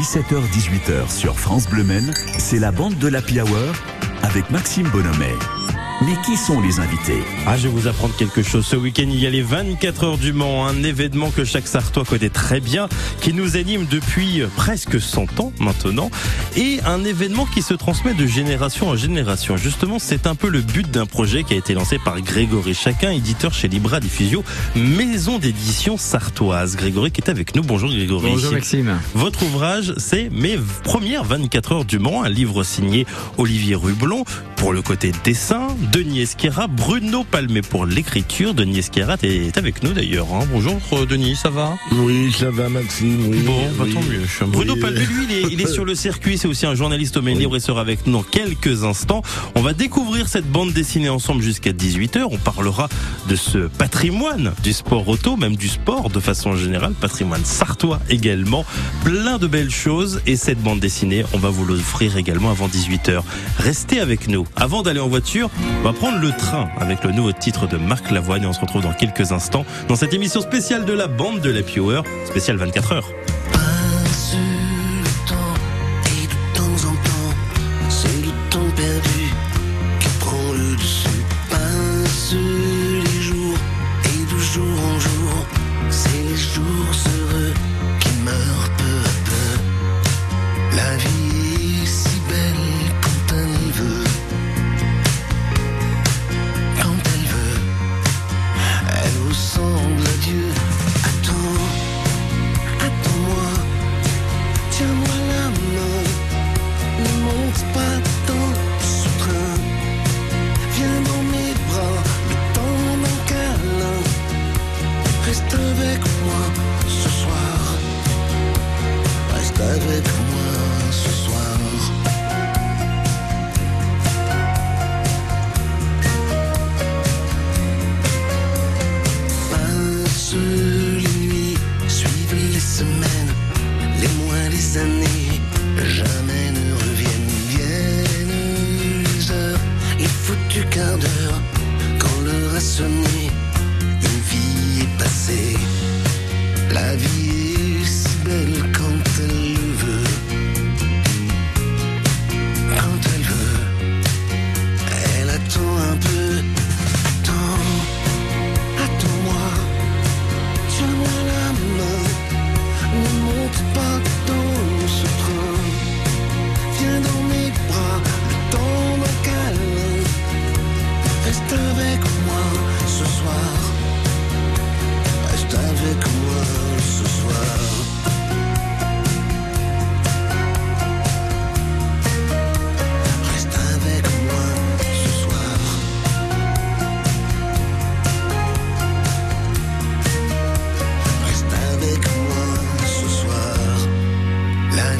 17h-18h sur France Bleu Men, c'est la bande de la Hour avec Maxime Bonhomet. Mais qui sont les invités Ah, je vais vous apprendre quelque chose. Ce week-end, il y a les 24 heures du Mans, un événement que chaque Sartois connaît très bien, qui nous anime depuis presque 100 ans maintenant, et un événement qui se transmet de génération en génération. Justement, c'est un peu le but d'un projet qui a été lancé par Grégory Chacun, éditeur chez Libra Diffusio, maison d'édition sartoise. Grégory qui est avec nous. Bonjour Grégory. Bonjour Maxime. Votre ouvrage, c'est Mes premières 24 heures du Mans, un livre signé Olivier Rublon pour le côté dessin, Denis Esquera, Bruno Palmé pour l'écriture. Denis Esquera est avec nous d'ailleurs. Hein. Bonjour euh, Denis, ça va? Oui, ça va Maxime. Oui, bon, bah, oui. tant mieux. Bruno Oui. Palmé, lui, il est, il est sur le circuit. C'est aussi un journaliste au libre et sera avec nous dans quelques instants. On va découvrir cette bande dessinée ensemble jusqu'à 18h. On parlera de ce patrimoine du sport auto, même du sport de façon générale, patrimoine sartois également. Plein de belles choses et cette bande dessinée, on va vous l'offrir également avant 18h. Restez avec nous. Avant d'aller en voiture, on va prendre le train avec le nouveau titre de Marc Lavoine et on se retrouve dans quelques instants dans cette émission spéciale de la bande de la Hour, spéciale 24 heures.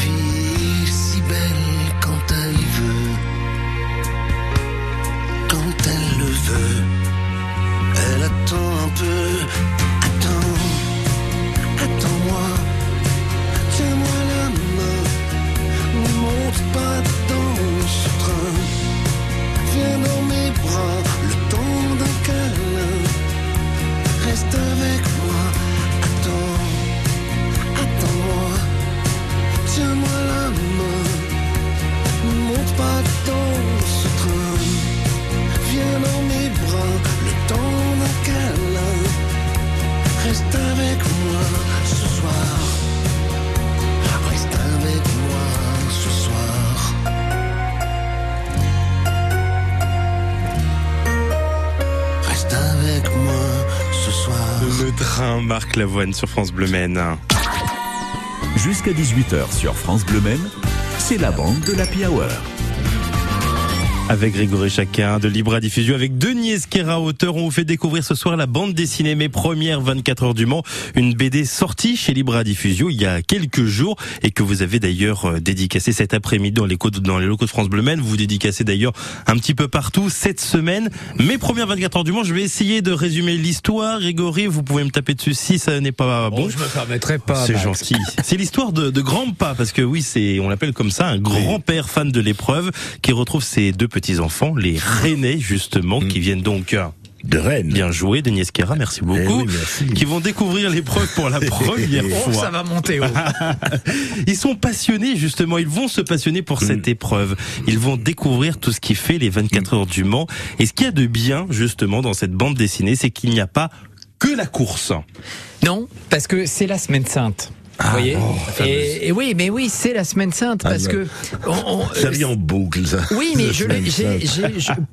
Vie Lavoine sur France Bleu Maine. Jusqu'à 18h sur France Bleu Men, c'est la bande de la Hour. Avec Grégory Chacun de Libra Diffusion, avec Denis Esquera, auteur, on vous fait découvrir ce soir la bande dessinée Mes premières 24 heures du Mans, une BD sortie chez Libra Diffusion il y a quelques jours et que vous avez d'ailleurs euh, dédicacé cet après-midi dans les, locaux de- dans les locaux de France Bleu Men. Vous vous dédicacez d'ailleurs un petit peu partout cette semaine. Mes premières 24 heures du Mans, je vais essayer de résumer l'histoire. Grégory, vous pouvez me taper dessus si ça n'est pas bon. Bon, je me permettrai pas. C'est gentil. C'est l'histoire de, de grand-pa, parce que oui, c'est, on l'appelle comme ça, un grand-père fan de l'épreuve, qui retrouve ses deux petits-enfants, les Rennais, justement, qui viennent donc euh, de Rennes. Bien joué, Denis Esquera, merci beaucoup. Eh oui, merci. Qui vont découvrir l'épreuve pour la première Oh, fois. ça va monter haut. Ils sont passionnés justement, ils vont se passionner pour cette épreuve. Ils vont découvrir tout ce qui fait les 24 heures du Mans. Et ce qu'il y a de bien justement dans cette bande dessinée, c'est qu'il n'y a pas que la course. Non, parce que c'est la semaine sainte. Vous voyez et, et oui, mais oui, c'est la semaine sainte parce Ah, que on- on- Ça vient en boucle, ça. oui, mais je,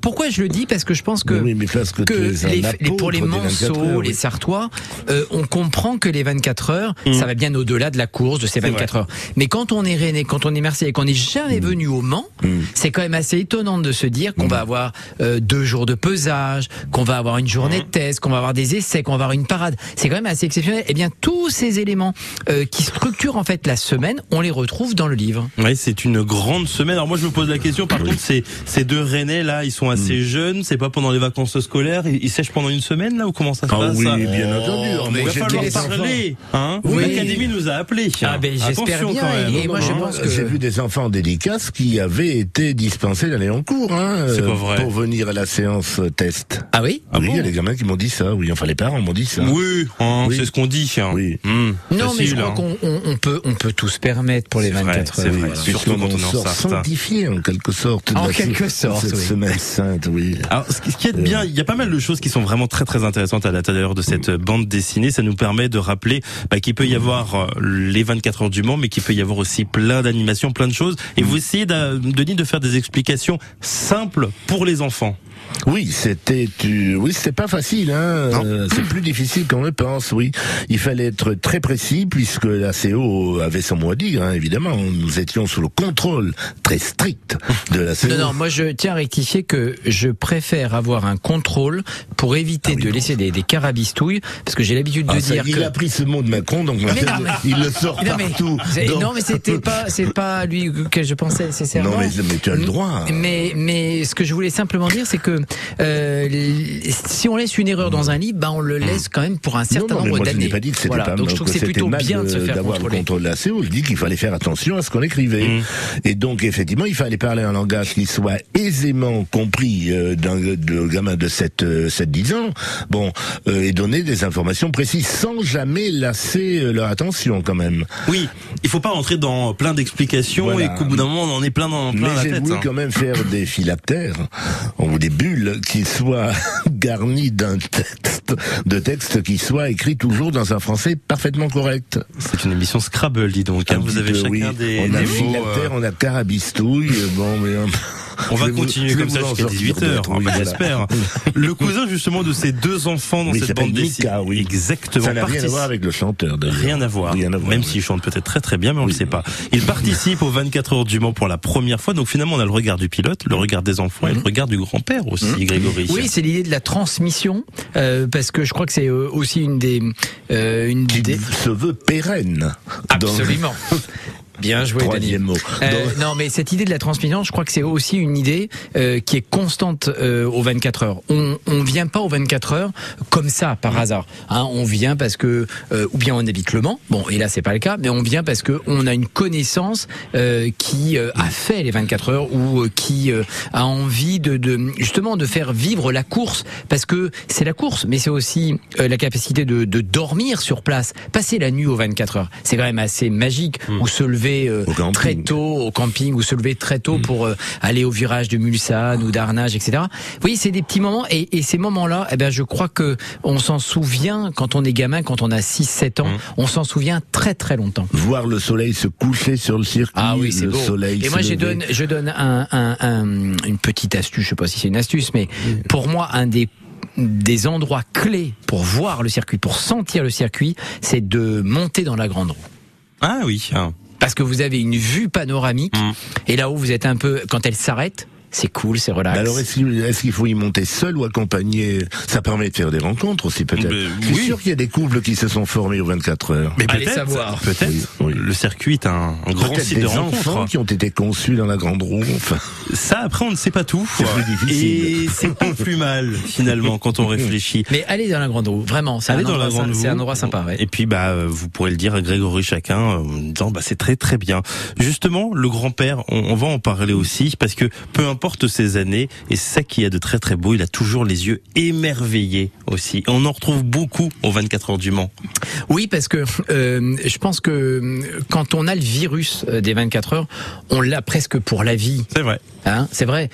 pourquoi je le dis? Parce que je pense que Oui, mais parce que, que tu es un les, les- apôtre pour les des 24 Manceaux, heures, les. Sartois, euh, on comprend que les 24 heures, ça va bien au-delà de la course de ces 24 heures. Mais quand on est Rennais, quand on est Marseillais, qu'on n'est jamais venu au Mans, c'est quand même assez étonnant de se dire qu'on va avoir euh, deux jours de pesage, qu'on va avoir une journée de test, qu'on va avoir des essais, qu'on va avoir une parade. C'est quand même assez exceptionnel. Eh bien, tous ces éléments euh, qui structurent en fait la semaine, on les retrouve dans le livre. Oui, c'est une grande semaine. Alors moi, je me pose la question. Par contre, ces, ces deux Rennais là, ils sont assez jeunes. C'est pas pendant les vacances scolaires. Ils, ils sèchent pendant une semaine là ou comment ça se Ah passe oui, ça bien entendu. mais Il va falloir des parler. Hein Oui. L'académie nous a appelés. Ah, ben, j'espère Attention bien, quand même. et moi, je pense que- J'ai vu des enfants en dédicace qui avaient été dispensés d'aller en cours, hein, C'est pas euh, vrai. pour venir à la séance test. Ah oui Ah oui, il bon y a des gamins qui m'ont dit ça, oui. Enfin, les parents m'ont dit ça. Oui, hein, Oui. c'est ce qu'on dit. hein. Oui. Hum, Non, mais je facile, crois hein. qu'on on, on peut, on peut tout se permettre pour les C'est vrai, 24 c'est heures. vrai. Surtout quand on sort sanctifié en quelque sorte. En quelque sorte, cette oui. semaine sainte, oui. Alors, ce qui ce qui est bien, il y a pas mal de choses qui sont vraiment très très intéressantes à l'intérieur de cette bande dessinée. Ça nous permet de rappeler bah, qu'il peut y avoir euh, les 24 heures du Mans, mais qu'il peut y avoir aussi plein d'animations, plein de choses. Et vous essayez, Denis, de faire des explications simples pour les enfants. Oui, c'était, tu- oui, c'est pas facile, hein. Euh, c'est plus difficile qu'on le pense, oui. Il fallait être très précis puisque la CO avait son mot à dire, hein, évidemment. Nous étions sous le contrôle très strict de la CO. Non, non, moi je tiens à rectifier que je préfère avoir un contrôle pour éviter Ah oui, de laisser des, des carabistouilles, parce que j'ai l'habitude de Ah, ça, dire il que... a pris ce mot de Macron, donc Mais non, mais- il le sort Non mais, partout. Donc- non mais c'était pas c'est pas lui que je pensais nécessairement. Non, mais, mais tu as le droit. Mais mais ce que je voulais simplement dire c'est que euh, si on laisse une erreur dans un livre, bah on le laisse quand même pour un certain non, non, mais nombre d'années. n'ai pas dit que c'était Voilà, pas donc je trouve que c'est plutôt mal bien de se faire d'avoir le contrôler. contrôle de la CO. Je dis qu'il fallait faire attention à ce qu'on écrivait. Mmh. Et donc effectivement, il fallait parler un langage qui soit aisément compris euh, d'un gamin de 7 euh, 7 10 ans. Bon, euh, et donner des informations précises sans jamais lasser euh, leur attention quand même. Oui, il faut pas rentrer dans plein d'explications Voilà. et qu'au bout d'un moment on en est plein dans plein Mais la j'ai voulu hein. quand même faire des phylactères ou des bulles qui soient garnies d'un texte, de texte qui soit écrit toujours dans un français parfaitement correct. C'est une émission Scrabble, dis donc. hein. Un Vous avez peu, chacun oui. des, On a phylactère, euh, on a carabistouille. bon, mais euh, On va vous- continuer comme ça jusqu'à sortir 18h, d'autres, oui, voilà. j'espère. Le cousin justement de ces deux enfants dans Oui, cette bande dessinée. Oui. Exactement. Ça n'a rien à voir avec le chanteur, d'ailleurs. Rien à voir. Rien à voir, Même oui. s'il chante peut-être très très bien, mais on ne le sait pas. Il participe aux 24 heures du Mans pour la première fois. Donc finalement, on a le regard du pilote, le regard des enfants et le regard du grand-père aussi, Grégory. Mmh. Oui, c'est l'idée de la transmission, euh, parce que je crois que c'est euh, aussi une des, euh, une Qui des, se veut pérenne. absolument. Bien joué. Troisième mot. Euh, non, mais cette idée de la transmission, je crois que c'est aussi une idée euh, qui est constante euh, aux 24 heures. On on vient pas aux 24 heures comme ça par hasard. Hein, on vient parce que ou bien on habite Le Mans. Bon, et là c'est pas le cas, mais on vient parce que on a une connaissance qui a fait les 24 heures ou qui a envie de, de justement de faire vivre la course parce que c'est la course, mais c'est aussi la capacité de, de dormir sur place, passer la nuit aux 24 heures. C'est quand même assez magique ou se lever euh, très tôt au camping ou se lever très tôt pour euh, aller au virage de Mulsanne ou d'Arnage, etc. Oui, c'est des petits moments et, et ces moments-là, eh ben, je crois que on s'en souvient quand on est gamin, quand on a 6-7 ans, on s'en souvient très très longtemps. Voir le soleil se coucher sur le circuit. Ah oui, c'est le beau. soleil Et moi, se je donne, je donne un, un- un- une petite astuce. Je sais pas si c'est une astuce, mais pour moi, un des des endroits clés pour voir le circuit, pour sentir le circuit, c'est de monter dans la grande roue. Ah oui. ah. Parce que vous avez une vue panoramique, Mm. et là où vous êtes un peu, quand elle s'arrête, c'est cool, c'est relax. Mais Alors, est-ce qu'il est-ce qu'il faut y monter seul ou accompagné Ça permet de faire des rencontres aussi, peut-être. Je suis oui. sûr qu'il y a des couples qui se sont formés aux 24 heures. Mais Allez peut-être, savoir. peut-être. Oui, oui. Le circuit est un, un grand site des de enfants rencontre. qui ont été conçus dans la grande roue. Enfin, Ça, après, on ne sait pas tout. C'est plus difficile. Et c'est pas plus mal, finalement, quand on réfléchit. Mais allez dans la grande roue, vraiment, c'est un, endroit la grande sy- c'est un roue. endroit sympa. ouais. Et puis bah euh, vous pourrez le dire à Grégory chacun en disant bah c'est très très bien. Justement le grand-père, on, on va en parler aussi parce que peu importe qu'importe ses années, et c'est ça qui est de très très beau, il a toujours les yeux émerveillés aussi. On en retrouve beaucoup aux 24 heures du Mans. Oui, parce que euh, je pense que quand on a le virus euh, des 24 heures, on l'a presque pour la vie. C'est vrai. Hein, c'est vrai.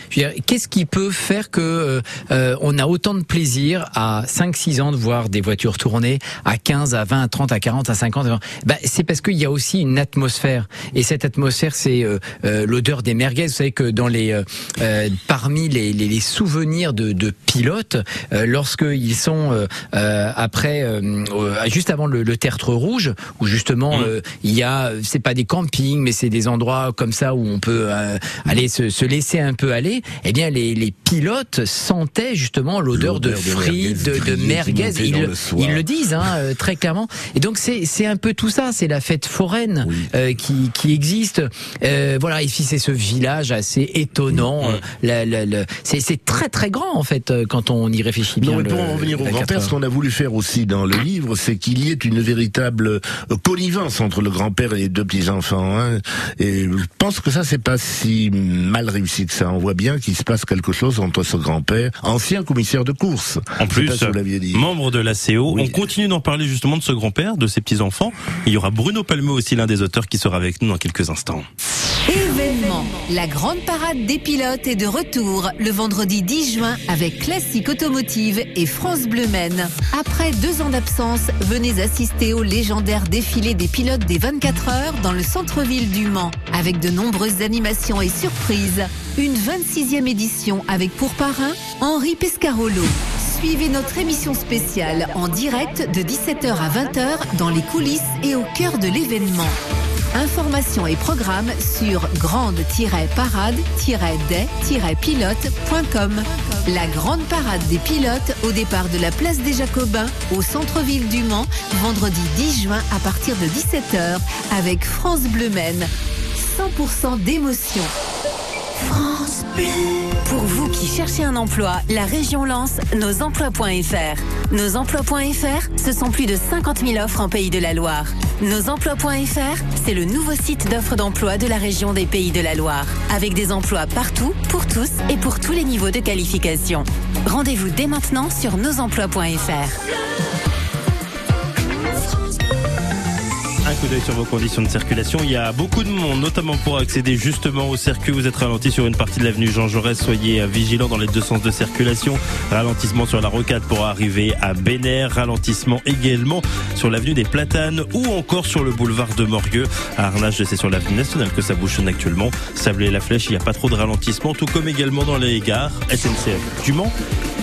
Qu'est-ce qui peut faire que euh, euh, on a autant de plaisir à 5-6 ans de voir des voitures tourner, à 15, à 20, à 30, à 40, à 50 ben, C'est parce qu'il y a aussi une atmosphère. Et cette atmosphère, c'est euh, euh, l'odeur des merguez. Vous savez que dans les, euh, parmi les, les, les souvenirs de, de pilotes, euh, lorsqu'ils sont euh, euh, après, euh, euh, juste avant le, le tertre rouge, où justement Mmh. euh, il y a, c'est pas des campings, mais c'est des endroits comme ça où on peut euh, aller se, se laisser un peu aller. Eh bien, les, les pilotes sentaient justement l'odeur de frites, de, merguez de merguez. Ils, le- ils le disent hein, euh, très clairement. Et donc c'est c'est un peu tout ça. C'est la fête foraine Oui. euh, qui qui existe. Euh, voilà. Puis c'est ce village assez étonnant. Mmh. euh, la- c'est très très grand en fait euh, quand on y réfléchit bien. Non, mais pour le- en revenir au grand-père, ce 80. qu'on a voulu faire aussi dans le livre, c'est qu'il y ait une véritable euh, connivence entre le grand-père et les deux petits-enfants. Hein. Et je pense que ça, c'est pas si mal réussi que ça. On voit bien qu'il se passe quelque chose entre ce grand-père, ancien commissaire de course. En plus, pas si vous l'aviez dit. membre de la CO. Oui. On continue d'en parler justement de ce grand-père, de ses petits-enfants. Il y aura Bruno Palmeux aussi, l'un des auteurs, qui sera avec nous dans quelques instants. Événement. La grande parade des pilotes est de retour le vendredi 10 juin avec Classique Automotive et France Bleu Maine. Après deux ans d'absence, venez assister au légendaire défilé des pilotes des 24 heures dans le centre-ville du Mans avec de nombreuses animations et surprises. Une 26e édition avec pour parrain Henri Pescarolo. Suivez notre émission spéciale en direct de 17h à 20h dans les coulisses et au cœur de l'événement. Informations et programmes sur grande-parade-des-pilotes.com. La grande parade des pilotes au départ de la place des Jacobins au centre-ville du Mans, vendredi 10 juin à partir de 17h avec France Bleu Maine. 100% d'émotion. France. Pour vous qui cherchez un emploi, la région lance nosemplois.fr. Nosemplois.fr, ce sont plus de 50 000 offres en Pays de la Loire. Nosemplois.fr, c'est le nouveau site d'offres d'emploi de la région des Pays de la Loire. Avec des emplois partout, pour tous et pour tous les niveaux de qualification. Rendez-vous dès maintenant sur nosemplois.fr. coup sur vos conditions de circulation. Il y a beaucoup de monde, notamment pour accéder justement au circuit. Vous êtes ralenti sur une partie de l'avenue Jean Jaurès. Soyez vigilants dans les deux sens de circulation. Ralentissement sur la rocade pour arriver à Bénère. Ralentissement également sur l'avenue des Platanes ou encore sur le boulevard de Morgueux. À Arnage, c'est sur l'avenue nationale que ça bouchonne actuellement. Sablé la Flèche, il n'y a pas trop de ralentissement, tout comme également dans les gares SNCF du Mans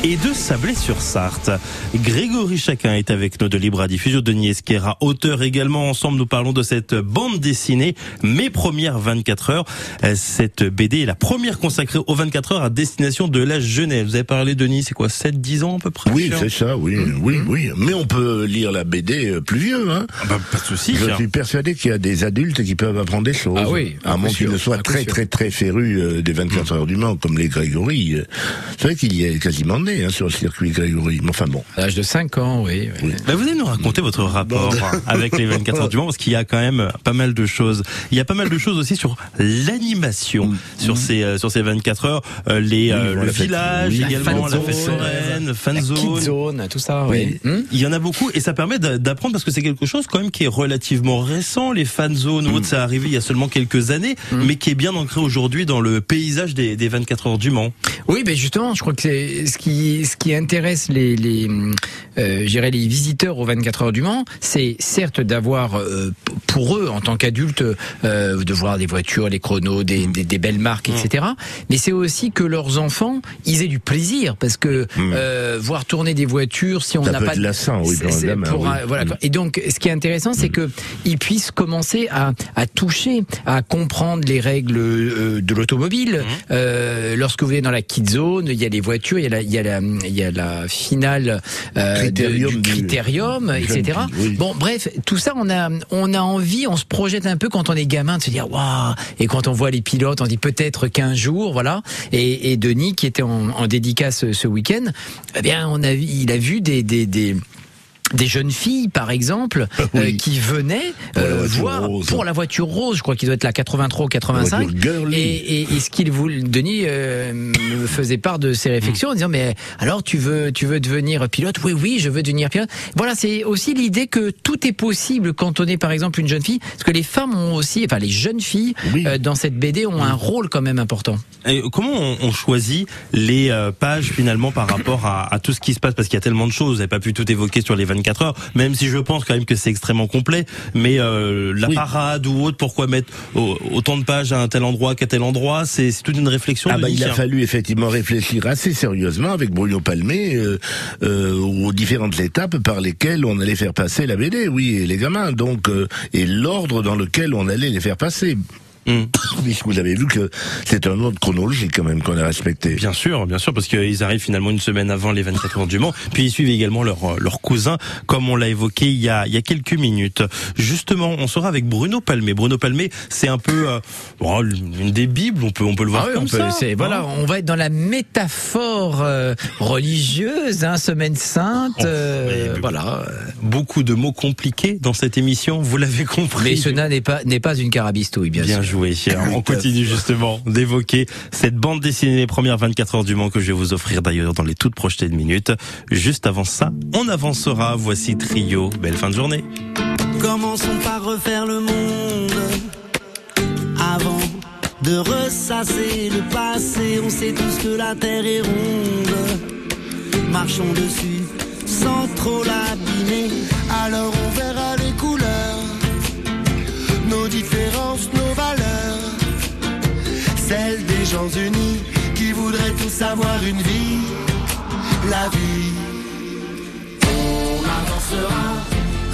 et de Sablé-sur-Sarthe. Grégory Chacun est avec nous de Libre à Diffusion. Denis Esquera, auteur également. Ensemble, parlons de cette bande dessinée, Mes premières 24 heures. Euh, Cette BD est la première consacrée aux 24 heures à destination de la jeunesse. Vous avez parlé, Denis, c'est quoi, 7-10 ans à peu près Oui, c'est ça, oui, oui, oui. Mais on peut lire la BD euh, plus vieux, hein. Ah bah, Pas de souci. Je suis persuadé qu'il y a des adultes qui peuvent apprendre des choses. Ah oui, à ah, moins qu'ils ne soient ah, très très très férus euh, des 24 heures du Mans, comme les Grégory. C'est vrai qu'il y est quasiment né hein, sur le circuit Grégory. Mais enfin bon. À l'âge de 5 ans, oui. oui. Bah, vous allez nous raconter votre rapport avec les 24 heures du Mans parce qu'il y a quand même pas mal de choses. Il y a pas mal de choses aussi sur l'animation sur ces euh, sur ces 24 heures, Euh, les euh, voilà, le village oui, la également, la fête zone, foraine, fan La kid zone. zone, tout ça, Oui. oui. Hmm Il y en a beaucoup et ça permet d'a- d'apprendre parce que c'est quelque chose quand même qui est relativement récent. Les fan zones autres, ça arrivé il y a seulement quelques années, mais qui est bien ancré aujourd'hui dans le paysage des, des 24 heures du Mans. Oui, ben justement, je crois que c'est ce qui ce qui intéresse les les euh, les visiteurs aux 24 heures du Mans, c'est certes d'avoir euh, pour eux en tant qu'adultes euh, de voir des voitures, les chronos, des, des, des belles marques, etc. Mais c'est aussi que leurs enfants ils aient du plaisir parce que euh, voir tourner des voitures si on n'a pas être lassant, oui, pour oui. voilà. Mm. Et donc, ce qui est intéressant, c'est que ils puissent commencer à, à toucher, à comprendre les règles euh, de l'automobile. Euh, lorsque vous êtes dans la kid zone, il y a les voitures, il y a la, il y a la, il y a la finale euh, de- Critérium du du- critérium, du etc. oui. Bon, bref, tout ça, on a, on a envie, on se projette un peu quand on est gamin de se dire waouh. Et quand on voit les pilotes, on dit peut-être qu'un jour, voilà. Et, et Denis, qui était en, en dédicace ce week-end, eh bien, on a, il a vu des, des, des des jeunes filles, par exemple, Ah oui. euh, qui venaient Pour la euh, voiture voir rose. pour la voiture rose. Je crois qu'il doit être la 83 ou 85. La voiture girly. Et, et, et ce qu'il voulait, Denis euh, me faisait part de ses réflexions en disant mais alors tu veux tu veux devenir pilote? Oui oui, je veux devenir pilote. Voilà, c'est aussi l'idée que tout est possible quand on est par exemple une jeune fille, parce que les femmes ont aussi, enfin les jeunes filles Oui. euh, dans cette BD ont un rôle quand même important. Et comment on, on choisit les pages finalement par rapport à, à tout ce qui se passe? Parce qu'il y a tellement de choses, vous n'avez pas pu tout évoquer sur les 24 heures, même si je pense quand même que c'est extrêmement complet. Mais euh, la Oui. parade ou autre, pourquoi mettre au- autant de pages à un tel endroit qu'à tel endroit C'est toute une réflexion. Ah bah, il a fallu effectivement réfléchir assez sérieusement avec Bruno Palmé euh, euh, aux différentes étapes par lesquelles on allait faire passer la BD, oui, et les gamins, donc et l'ordre dans lequel on allait les faire passer. Mm. Puisque vous avez vu que c'est un ordre chronologique quand même qu'on a respecté. Bien sûr, bien sûr, parce qu'ils arrivent finalement une semaine avant les 24 heures du Mans. Puis ils suivent également leurs leur cousins, comme on l'a évoqué il y, a, il y a quelques minutes. Justement, on sera avec Bruno Palmé. Bruno Palmé, c'est un peu euh, bon, une des bibles, on peut, on peut le voir Ah oui, comme on peut, ça. c'est- voilà, hein. on va être dans la métaphore euh, religieuse, hein, semaine sainte, Oh, euh, mais- voilà. Beaucoup de mots compliqués dans cette émission, vous l'avez compris. Mais cela n'est pas n'est pas une carabistouille, bien, Bien sûr. Joué. On continue justement d'évoquer cette bande dessinée les premières 24 heures du Mans que je vais vous offrir d'ailleurs dans les toutes prochaines minutes. Juste avant ça, on avancera. Voici Trio. Belle fin de journée. Commençons par refaire le monde avant de ressasser le passé. On sait tous que la terre est ronde. Marchons dessus sans trop l'abîmer. Alors on verra les couleurs, différences, nos valeurs. Celles des gens unis qui voudraient tous avoir une vie, la vie. On avancera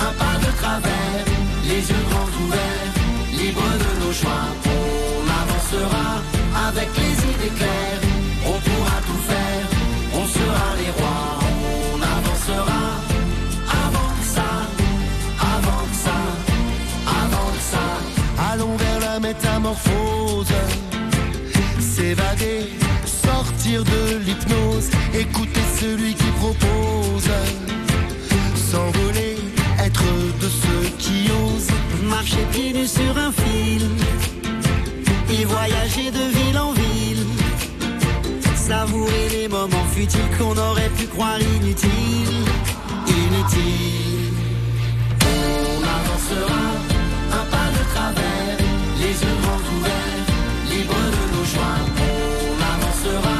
un pas de travers, les yeux grands ouverts, libres de nos choix. On avancera avec les idées claires, s'évader, sortir de l'hypnose, écouter celui qui propose. S'envoler, être de ceux qui osent. Marcher pieds nus sur un fil. Et voyager de ville en ville, savourer les moments futiles qu'on aurait pu croire inutiles, inutiles. On avancera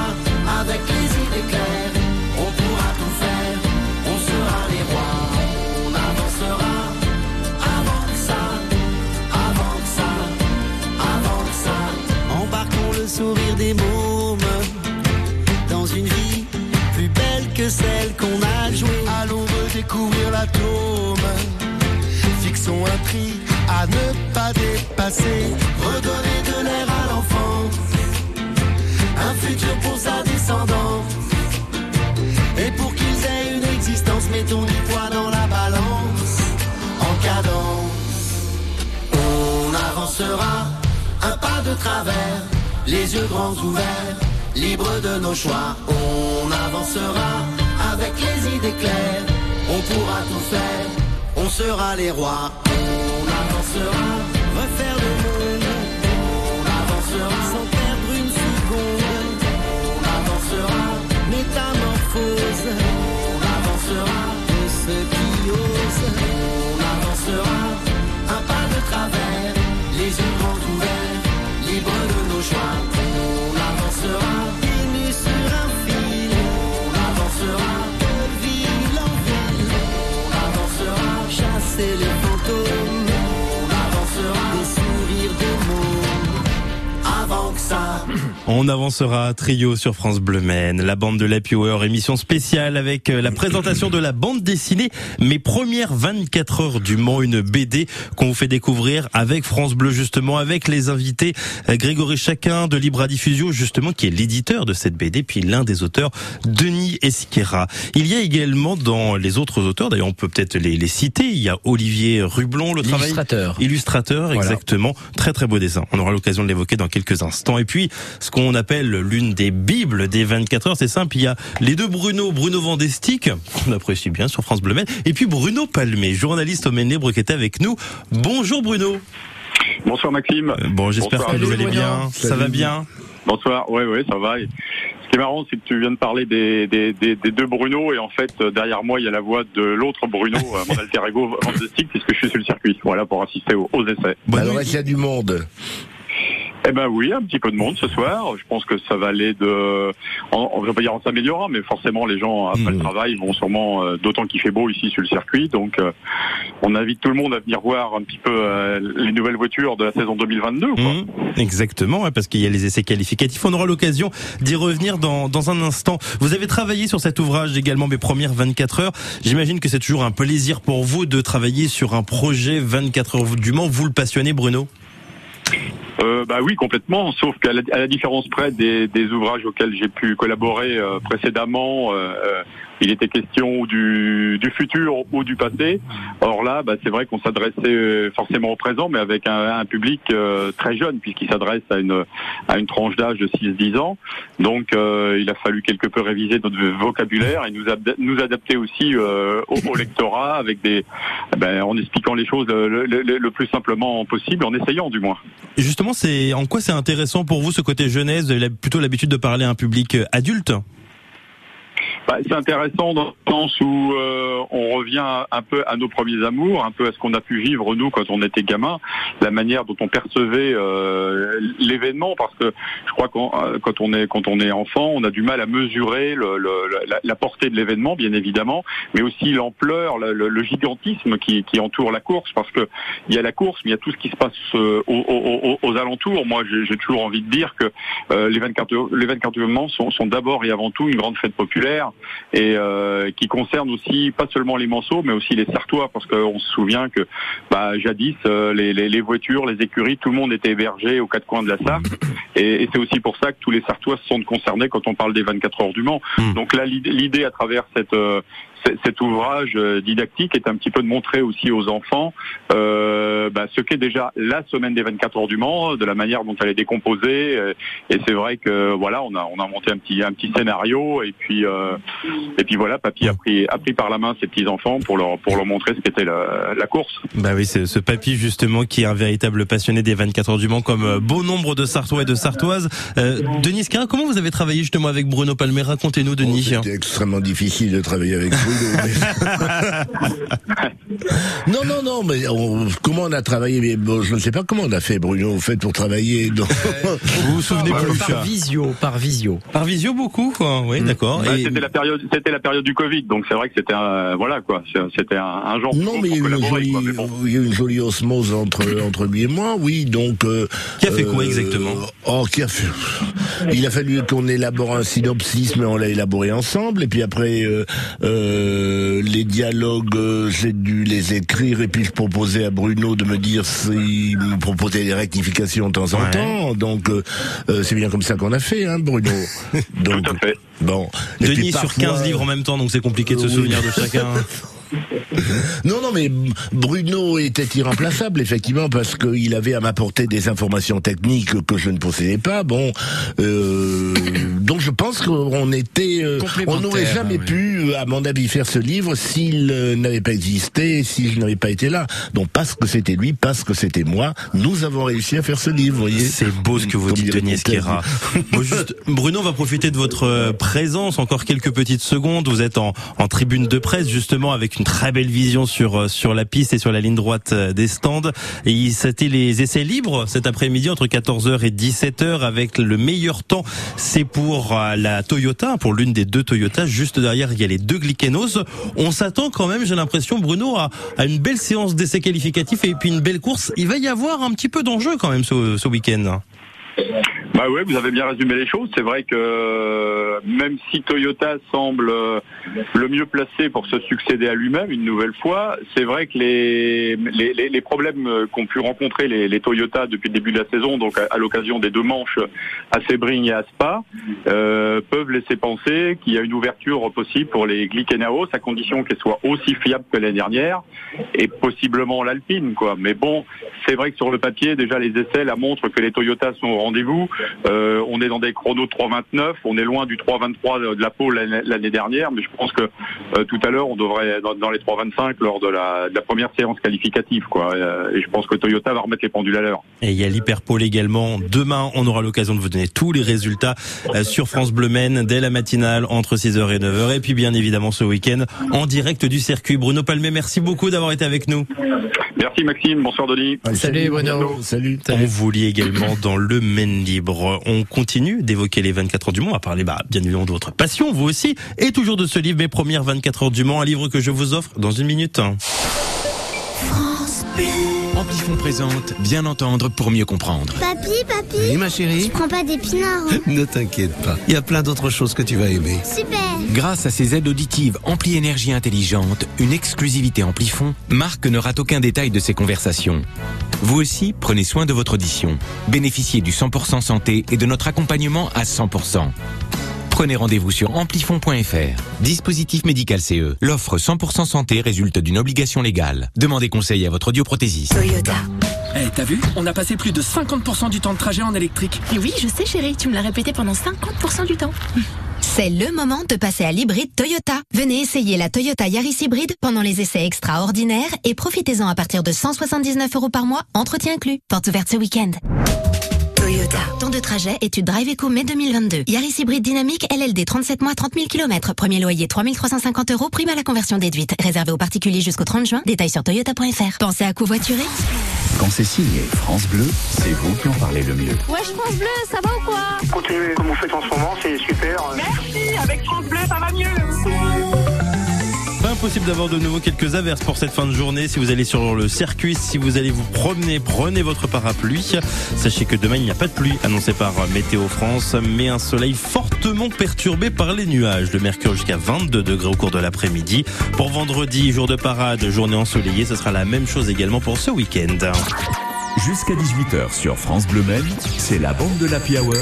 avec les idées claires, on pourra tout faire, on sera les rois. On avancera avant que ça, avant que ça, avant que ça. Embarquons le sourire des mômes dans une vie plus belle que celle qu'on a jouée. Allons redécouvrir l'atome. Fixons un prix à ne pas dépasser. Redonner de l'air à l'enfance. Un futur pour sa descendance. Et pour qu'ils aient une existence, mettons du poids dans la balance. En cadence. On avancera un pas de travers, les yeux grands ouverts, libres de nos choix. On avancera avec les idées claires, on pourra tout faire, on sera les rois. On avancera, refaire métamorphose. On avancera de ceux qui osent. On avancera, un pas de travers, les yeux grands ouverts, libres de nos choix. On avancera trio sur France Bleu Maine, la bande de Hour, émission spéciale avec euh, la présentation de la bande dessinée, mes premières 24 heures du Mans, une BD qu'on vous fait découvrir avec France Bleu justement, avec les invités euh, Grégory Chacun de Libra Diffusio justement qui est l'éditeur de cette BD, puis l'un des auteurs Denis Esquera. Il y a également dans les autres auteurs, d'ailleurs on peut peut-être les, les citer, il y a Olivier Rublon, le travail Illustrateur. Illustrateur, Voilà. exactement. Très très beau dessin. On aura l'occasion de l'évoquer dans quelques instants. Et puis, ce qu'on appelle l'une des bibles des 24 heures. C'est simple, il y a les deux Bruno, Bruno Vandestick, qu'on apprécie bien sur France Bleu et puis Bruno Palmé, journaliste au Maine Libre qui était avec nous. Bonjour Bruno. Bonsoir Maxime. Euh, Bon, j'espère Bonsoir. que vous allez bien. Ça va bien Bonsoir. Oui, oui, ça va. Ce qui est marrant, c'est que tu viens de parler des, des, des, des deux Bruno et en fait, euh, derrière moi, il y a la voix de l'autre Bruno, euh, mon alter ego fantastique, puisque je suis sur le circuit. Voilà, pour assister aux, aux essais. Bon, Alors, il y a du monde? Eh ben oui, un petit peu de monde ce soir. Je pense que ça va aller de, en, je vais pas dire en s'améliorant, mais forcément les gens après Mhm. le travail vont sûrement, euh, d'autant qu'il fait beau ici sur le circuit, donc euh, on invite tout le monde à venir voir un petit peu euh, les nouvelles voitures de la saison 2022. Quoi. Mmh, exactement, parce qu'il y a les essais qualificatifs. On aura l'occasion d'y revenir dans, dans un instant. Vous avez travaillé sur cet ouvrage également, mes premières 24 heures. J'imagine que c'est toujours un plaisir pour vous de travailler sur un projet 24 heures du Mans. Vous le passionnez, Bruno? Euh, bah oui, complètement. Sauf qu'à la, à la différence près des, ouvrages auxquels j'ai pu collaborer euh, précédemment, euh, euh, il était question du, du futur ou du passé. Or là, bah, c'est vrai qu'on s'adressait euh, forcément au présent, mais avec un, un public euh, très jeune, puisqu'il s'adresse à une, à une tranche d'âge de 6-10 ans. Donc, euh, il a fallu quelque peu réviser notre vocabulaire et nous, nous adapter aussi euh, au, au lectorat, avec des, ben, en expliquant les choses le, le- le- le plus simplement possible, en essayant du moins. Et justement, c'est en quoi c'est intéressant pour vous ce côté jeunesse? Vous avez plutôt l'habitude de parler à un public euh, adulte? Bah, c'est intéressant dans le sens où euh, on revient un peu à nos premiers amours, un peu à ce qu'on a pu vivre nous quand on était gamin, la manière dont on percevait euh, l'événement, parce que je crois qu'on euh, quand on est quand on est enfant, on a du mal à mesurer le, le- la, portée de l'événement, bien évidemment, mais aussi l'ampleur, le, le- gigantisme qui, qui entoure la course, parce que il y a la course, mais il y a tout ce qui se passe euh, aux, aux- aux- aux alentours. Moi, j'ai toujours envie de dire que euh, les 24 heures- les 24 heures du Mans sont, sont d'abord et avant tout une grande fête populaire et euh, qui concerne aussi pas seulement les Manceaux, mais aussi les Sartois, parce qu'on se souvient que bah, jadis euh, les, les, les voitures, les écuries, tout le monde était hébergé aux quatre coins de la Sarthe, et, et c'est aussi pour ça que tous les Sartois se sont concernés quand on parle des 24 heures du Mans. Mm. Donc là, l'idée l'idée à travers cette euh, cet- cet ouvrage euh, didactique est un petit peu de montrer aussi aux enfants euh, bah, ce qu'est déjà la semaine des 24 heures du Mans, de la manière dont elle est décomposée. euh, Et c'est vrai que voilà, on a on a monté un petit un petit scénario et puis euh, et puis voilà, papy a pris a pris par la main ses petits enfants pour leur pour leur montrer ce qu'était la, la course. Bah oui, c'est ce papy justement qui est un véritable passionné des 24 heures du Mans, comme euh, bon nombre de Sartois et de Sartoises. Euh, Denis Scarra, comment vous avez travaillé justement avec Bruno Palmer? Racontez-nous, Oh, Denis. C'était extrêmement difficile de travailler avec non, non, non, mais on- comment on a travaillé mais bon, Je ne sais pas comment on a fait, Bruno, au fait, pour travailler. donc- vous vous souvenez plus Par visio, par visio. Par visio beaucoup, quoi. Oui, d'accord. Bah, Et- C'était la période c'était la période du Covid, donc c'est vrai que c'était un voilà quoi, c'était un, un genre Non, mais il y, a eu une jolie, quoi, mais bon. il y a eu une jolie osmose entre, entre lui et moi, oui, donc... euh, Qui a fait quoi exactement Oh, qui a fait... Il a fallu qu'on élabore un synopsis, mais on l'a élaboré ensemble, et puis après, euh, euh, les dialogues, euh, j'ai dû les écrire, et puis je proposais à Bruno de me dire s'il me proposait des rectifications de temps en Ouais. temps, donc euh, euh, c'est bien comme ça qu'on a fait, hein, Bruno. Donc, Tout à fait. Bon. Denis sur parfois- 15 livres en même temps, donc c'est compliqué de se souvenir de chacun. Non, non, mais Bruno était irremplaçable, effectivement, parce qu'il avait à m'apporter des informations techniques que je ne possédais pas. Bon, euh, donc je pense qu'on était, euh, on n'aurait jamais oui. pu, à mon avis, faire ce livre s'il euh, n'avait pas existé, si je n'avais pas été là. Donc parce que c'était lui, parce que c'était moi, nous avons réussi à faire ce livre. Vous voyez. C'est beau ce que vous Comme dites, Denis. Esquera. Bon, juste, Bruno va profiter de votre euh, présence encore quelques petites secondes. Vous êtes en, en tribune de presse justement avec une très belle vision sur euh, sur la piste et sur la ligne droite euh, des stands. Et c'était les essais libres cet après-midi entre 14h et 17h avec le meilleur temps. C'est pour euh, la Toyota, pour l'une des deux Toyotas. Juste derrière, il y a les deux Glykenos. On s'attend quand même, j'ai l'impression, Bruno, à, à une belle séance d'essais qualificatifs et puis une belle course. Il va y avoir un petit peu d'enjeu quand même ce, ce week-end. Bah ouais, vous avez bien résumé les choses. C'est vrai que euh, même si Toyota semble euh, le mieux placé pour se succéder à lui-même une nouvelle fois, c'est vrai que les, les, les- problèmes euh, qu'ont pu rencontrer les, les Toyota depuis le début de la saison, donc à, l'occasion des deux manches à Sebring et à Spa, euh, peuvent laisser penser qu'il y a une ouverture possible pour les Glickenhaus à condition qu'elles soient aussi fiables que l'année dernière et possiblement l'Alpine, quoi. Mais bon, c'est vrai que sur le papier, déjà les essais la montrent que les Toyotas sont au rendez-vous. Euh, on est dans des chronos de 3,29. On est loin du 3,23 de la pole l'année dernière, mais je pense que euh, tout à l'heure, on devrait être dans, les 3,25 lors de la, première séance qualificative. Euh, et je pense que Toyota va remettre les pendules à l'heure. Et il y a l'Hyperpole également. Demain, on aura l'occasion de vous donner tous les résultats sur France Bleu Maine dès la matinale entre 6h et 9h. Et puis bien évidemment ce week-end en direct du circuit. Bruno Palmé, merci beaucoup d'avoir été avec nous. Merci Maxime, bonsoir Denis. Salut, Bruno. Salut. On vous lit également dans le Maine Libre. On continue d'évoquer les 24 heures du Mans, à parler bah, bien évidemment de votre passion, vous aussi, et toujours de ce livre, Mes premières 24 heures du Mans, un livre que je vous offre dans une minute. Amplifon présente Bien entendre pour mieux comprendre. Papy, papy, Oui, ma chérie tu prends pas d'épinards hein Ne t'inquiète pas. Il y a plein d'autres choses que tu vas aimer. Super Grâce à ses aides auditives Ampli Énergie Intelligente, une exclusivité Amplifon, Marc ne rate aucun détail de ses conversations. Vous aussi, prenez soin de votre audition. Bénéficiez du 100% santé et de notre accompagnement à 100%. Prenez rendez-vous sur amplifon.fr. Dispositif médical CE. L'offre 100% santé résulte d'une obligation légale. Demandez conseil à votre audioprothésiste. Toyota. Eh, t'as vu On a passé plus de 50% du temps de trajet en électrique. Et oui, je sais chérie, tu me l'as répété pendant 50% du temps. C'est le moment de passer à l'hybride Toyota. Venez essayer la Toyota Yaris hybride pendant les essais extraordinaires et profitez-en à partir de 179 euros par mois, entretien inclus. Porte ouverte ce week-end. Toyota. Temps de trajet, étude Drive Eco mai 2022. Yaris hybride dynamique LLD 37 mois 30 000 km. Premier loyer 3350 euros, prime à la conversion déduite. Réservé aux particuliers jusqu'au 30 juin. Détails sur toyota.fr. Pensez à covoiturer Quand c'est signé France Bleu, c'est vous qui en parlez le mieux. Wesh France Bleu, ça va ou quoi? Continuez comme vous faites en ce moment, c'est super. Merci, avec France Bleu, ça va mieux. Pas impossible d'avoir de nouveau quelques averses pour cette fin de journée. Si vous allez sur le circuit, si vous allez vous promener, prenez votre parapluie. Sachez que demain, il n'y a pas de pluie annoncée par Météo France, mais un soleil fortement perturbé par les nuages. Le mercure jusqu'à 22 degrés au cours de l'après-midi. Pour vendredi, jour de parade, journée ensoleillée, ce sera la même chose également pour ce week-end. Jusqu'à 18h sur France Bleu c'est la bande de la Hour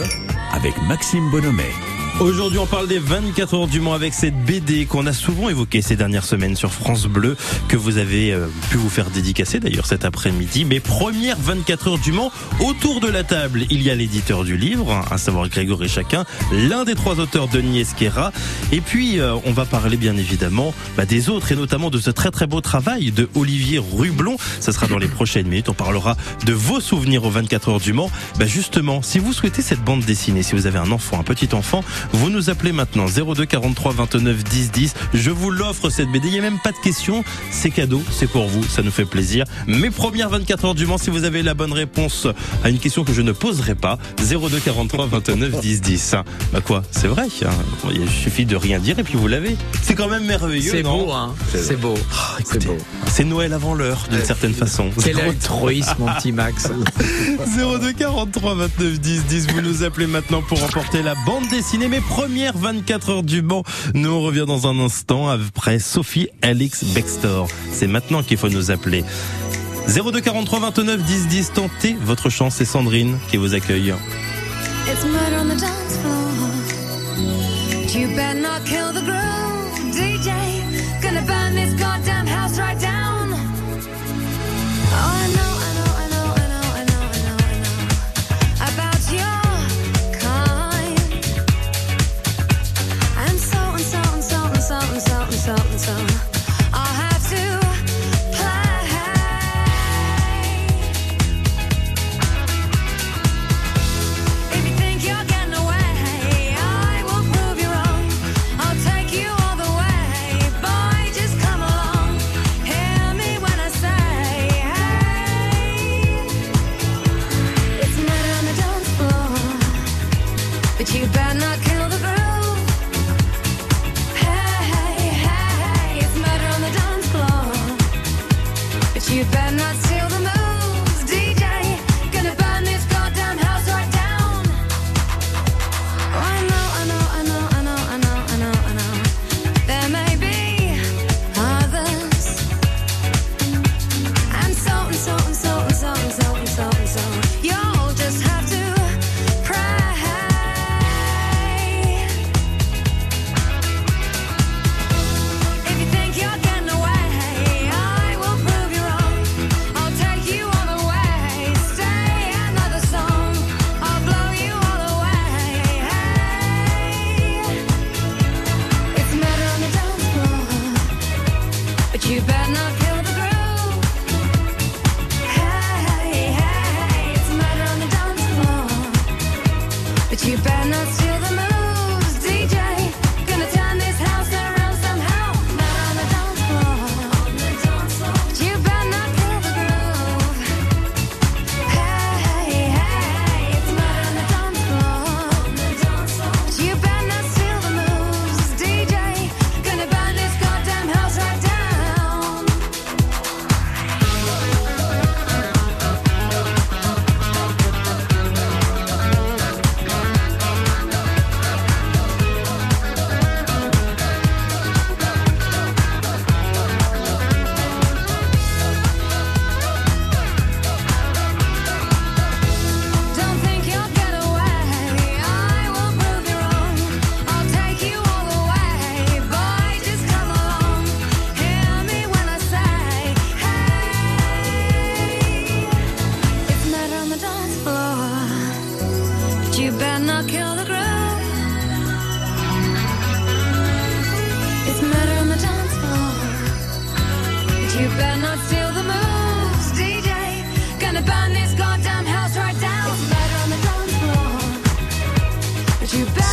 avec Maxime Bonhomet. Aujourd'hui, on parle des 24 heures du Mans avec cette BD qu'on a souvent évoquée ces dernières semaines sur France Bleu, que vous avez euh, pu vous faire dédicacer d'ailleurs cet après-midi. Mais première 24 heures du Mans, autour de la table, il y a l'éditeur du livre, à savoir Grégory Chacun, l'un des trois auteurs, Denis Esquera. Et puis, euh, on va parler bien évidemment bah, des autres et notamment de ce très très beau travail de Olivier Rublon. Ça sera dans les prochaines minutes. On parlera de vos souvenirs aux 24 heures du Mans. Bah, justement, si vous souhaitez cette bande dessinée, si vous avez un enfant, un petit enfant, vous nous appelez maintenant 02 43 29 10 10. Je vous l'offre cette BD. Il n'y a même pas de question. C'est cadeau. C'est pour vous. Ça nous fait plaisir. Mes premières 24 heures du Mans, si vous avez la bonne réponse à une question que je ne poserai pas, 02 43 29 10 10. Bah quoi C'est vrai. hein. Il suffit de rien dire et puis vous l'avez. C'est quand même merveilleux. C'est beau, hein. C'est beau. Ah, écoutez, beau. C'est Noël avant l'heure, d'une certaine façon. Quel altruisme, mon petit Max. 02 43 29 10 10. Vous nous appelez maintenant pour remporter la bande dessinée. Mes premières 24 heures du banc. Nous on revient dans un instant après Sophie Alix Bextor. C'est maintenant qu'il faut nous appeler. 02 43 29 10 10. Tentez votre chance. C'est Sandrine qui vous accueille. It's murder on the dance floor. You better not kill the groove, So.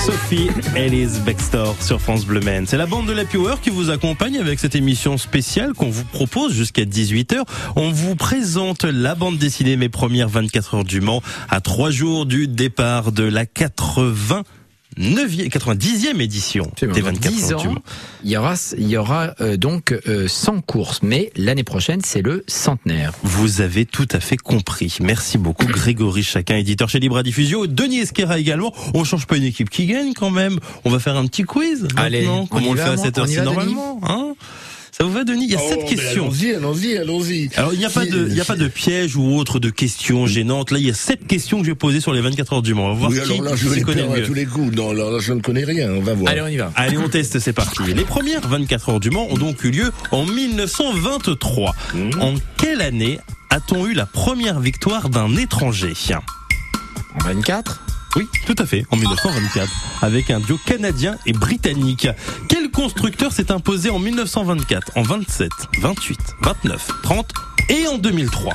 Sophie Ellis Bextor sur France Bleu Maine. C'est la bande de la Power qui vous accompagne avec cette émission spéciale qu'on vous propose jusqu'à 18h. On vous présente la bande dessinée Mes premières 24 heures du Mans à trois jours du départ de la 80 9e, 90e édition des dans 24 10 heures du ans, Mans. il y aura, il y aura euh, donc euh, 100 courses, mais l'année prochaine, c'est le centenaire. Vous avez tout à fait compris. Merci beaucoup Grégory Chacun, éditeur chez Libra Diffusio. Denis Esquera également. On change pas une équipe qui gagne quand même. On va faire un petit quiz Allez, maintenant, on comme on, le va, fait à cette heure-ci normalement. Hein? Ça vous va Denis? Il y a Oh, sept questions. Allons-y, allons-y, allons-y. Alors il n'y a pas de, il y a pas de piège ou autre de questions gênantes. Là, il y a sept questions que j'ai posées sur les 24 heures du Mans. On va voir Oui, qui alors là, je les perdre à tous les coups. Non, là, je ne connais rien. On va voir. Allez, on y va. Allez, on teste, c'est parti. Les premières 24 heures du Mans ont donc eu lieu en 1923. Mmh. En quelle année a-t-on eu la première victoire d'un étranger? En 24 Oui, tout à fait, en 1924, avec un duo canadien et britannique. Quel constructeur s'est imposé en 1924, en 27, 28, 29, 30 et en 2003